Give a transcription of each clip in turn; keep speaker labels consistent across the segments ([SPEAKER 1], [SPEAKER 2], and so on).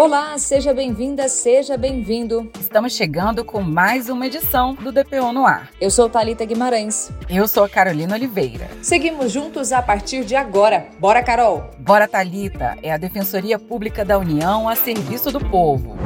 [SPEAKER 1] Olá, seja bem-vinda, seja bem-vindo.
[SPEAKER 2] Estamos chegando com mais uma edição do DPO no ar.
[SPEAKER 1] Eu sou Talita Guimarães.
[SPEAKER 2] Eu sou a Carolina Oliveira.
[SPEAKER 1] Seguimos juntos a partir de agora. Bora, Carol.
[SPEAKER 2] Bora, Talita. É a Defensoria Pública da União a serviço do povo.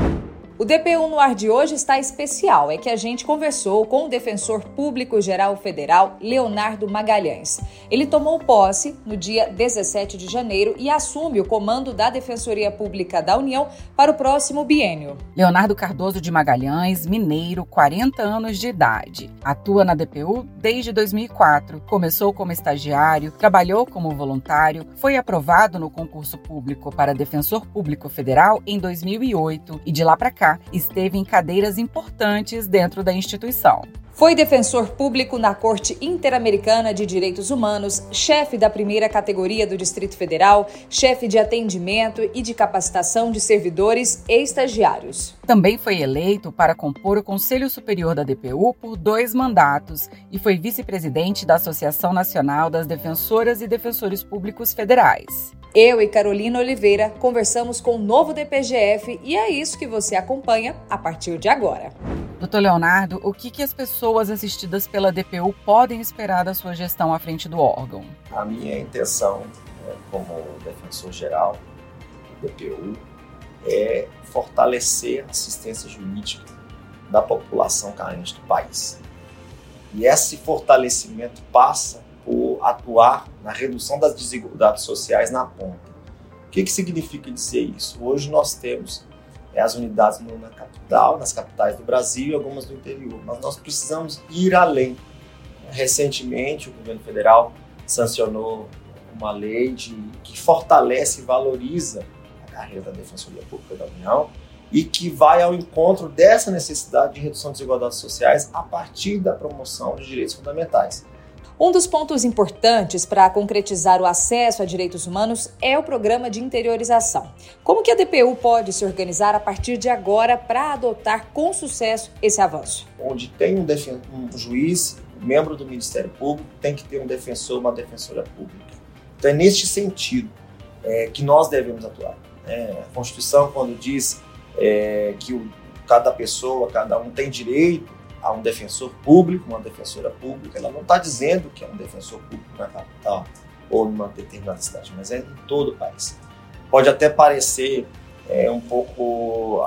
[SPEAKER 1] O DPU no ar de hoje está especial, é que a gente conversou com o defensor público geral federal Leonardo Magalhães. Ele tomou posse no dia 17 de janeiro e assume o comando da Defensoria Pública da União para o próximo biênio.
[SPEAKER 2] Leonardo Cardoso de Magalhães, mineiro, 40 anos de idade. Atua na DPU desde 2004. Começou como estagiário, trabalhou como voluntário, foi aprovado no concurso público para defensor público federal em 2008 e de lá para cá esteve em cadeiras importantes dentro da instituição.
[SPEAKER 1] Foi defensor público na Corte Interamericana de Direitos Humanos, chefe da primeira categoria do Distrito Federal, chefe de atendimento e de capacitação de servidores e estagiários.
[SPEAKER 2] Também foi eleito para compor o Conselho Superior da DPU por dois mandatos e foi vice-presidente da Associação Nacional das Defensoras e Defensores Públicos Federais.
[SPEAKER 1] Eu e Carolina Oliveira conversamos com o novo DPGF e é isso que você acompanha a partir de agora.
[SPEAKER 2] Doutor Leonardo, o que, que as pessoas assistidas pela DPU podem esperar da sua gestão à frente do órgão?
[SPEAKER 3] A minha intenção, né, como defensor geral do DPU, é fortalecer a assistência jurídica da população carente do país. E esse fortalecimento passa atuar na redução das desigualdades sociais na ponta. O que, que significa dizer isso? Hoje nós temos é, as unidades na capital, nas capitais do Brasil e algumas do interior, mas nós precisamos ir além. Recentemente, o governo federal sancionou uma lei de, que fortalece e valoriza a carreira da Defensoria Pública da União e que vai ao encontro dessa necessidade de redução de desigualdades sociais a partir da promoção de direitos fundamentais.
[SPEAKER 1] Um dos pontos importantes para concretizar o acesso a direitos humanos é o programa de interiorização. Como que a DPU pode se organizar a partir de agora para adotar com sucesso esse avanço?
[SPEAKER 3] Onde tem um, um juiz, um membro do Ministério Público, tem que ter um defensor, uma defensora pública. Então é neste sentido é, que nós devemos atuar. É, a Constituição, quando diz é, que o, cada pessoa, cada um tem direito a um defensor público, uma defensora pública. Ela não está dizendo que é um defensor público na capital ou numa determinada cidade, mas é em todo o país. Pode até parecer é, um pouco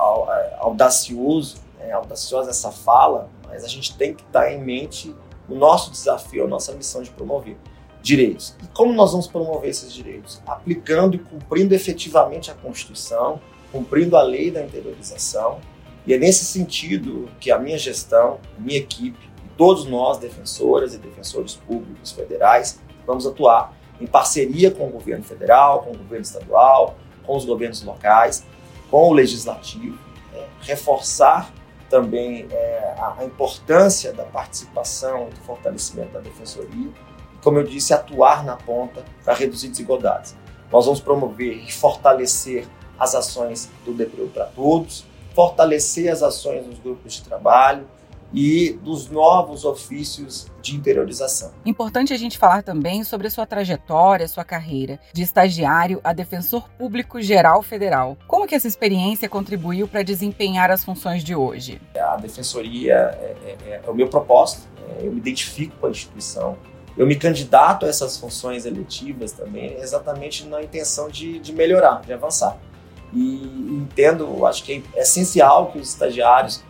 [SPEAKER 3] audacioso, é, audaciosa essa fala, mas a gente tem que estar em mente o nosso desafio, a nossa missão de promover direitos. E como nós vamos promover esses direitos? Aplicando e cumprindo efetivamente a Constituição, cumprindo a lei da interiorização, e é nesse sentido que a minha gestão, minha equipe, todos nós, defensoras e defensores públicos federais, vamos atuar em parceria com o governo federal, com o governo estadual, com os governos locais, com o legislativo, é, reforçar também é, a, importância da participação e do fortalecimento da defensoria, e, como eu disse, atuar na ponta para reduzir desigualdades. Nós vamos promover e fortalecer as ações do DPU para todos, fortalecer as ações dos grupos de trabalho e dos novos ofícios de interiorização.
[SPEAKER 2] Importante a gente falar também sobre a sua trajetória, sua carreira de estagiário a defensor público geral federal. Como que essa experiência contribuiu para desempenhar as funções de hoje?
[SPEAKER 3] A defensoria é, é, é o meu propósito, é, eu me identifico com a instituição, eu me candidato a essas funções eletivas também exatamente na intenção de, de melhorar, de avançar e entendo, acho que é essencial que os estagiários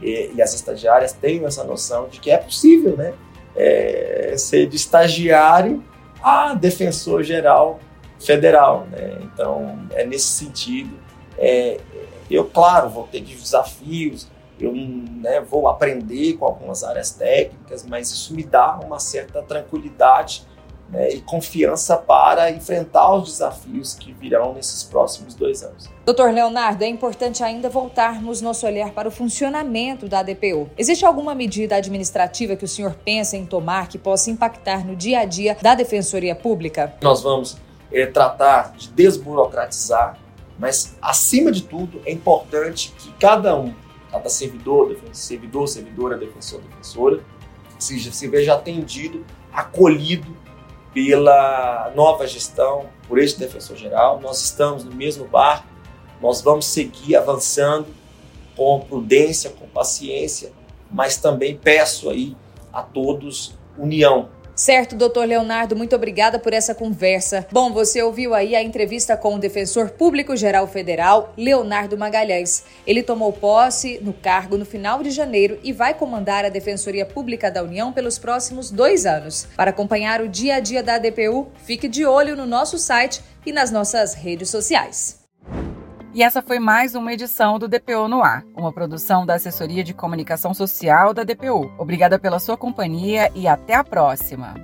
[SPEAKER 3] e, e as estagiárias tenham essa noção de que é possível, né? É, ser de estagiário a defensor geral federal, né? Então, é nesse sentido. É, eu, claro, vou ter desafios, eu né, vou aprender com algumas áreas técnicas, mas isso me dá uma certa tranquilidade né, e confiança para enfrentar os desafios que virão nesses próximos dois anos.
[SPEAKER 1] Doutor Leonardo, é importante ainda voltarmos nosso olhar para o funcionamento da DPU. Existe alguma medida administrativa que o senhor pensa em tomar que possa impactar no dia a dia da Defensoria Pública?
[SPEAKER 3] Nós vamos é, tratar de desburocratizar, mas acima de tudo é importante que cada um, cada servidor, servidor, servidora, defensor, defensora, seja, se veja atendido, acolhido pela nova gestão, por este defensor geral. Nós estamos no mesmo barco Nós vamos seguir avançando com prudência, com paciência, mas também peço aí a todos união,
[SPEAKER 1] Certo, doutor Leonardo, muito obrigada por essa conversa. Bom, você ouviu aí a entrevista com o defensor público geral federal, Leonardo Magalhães. Ele tomou posse no cargo no final de janeiro e vai comandar a Defensoria Pública da União pelos próximos dois anos. Para acompanhar o dia a dia da ADPU, fique de olho no nosso site e nas nossas redes sociais.
[SPEAKER 2] E essa foi mais uma edição do DPO no Ar, uma produção da Assessoria de Comunicação Social da DPO. Obrigada pela sua companhia e até a próxima.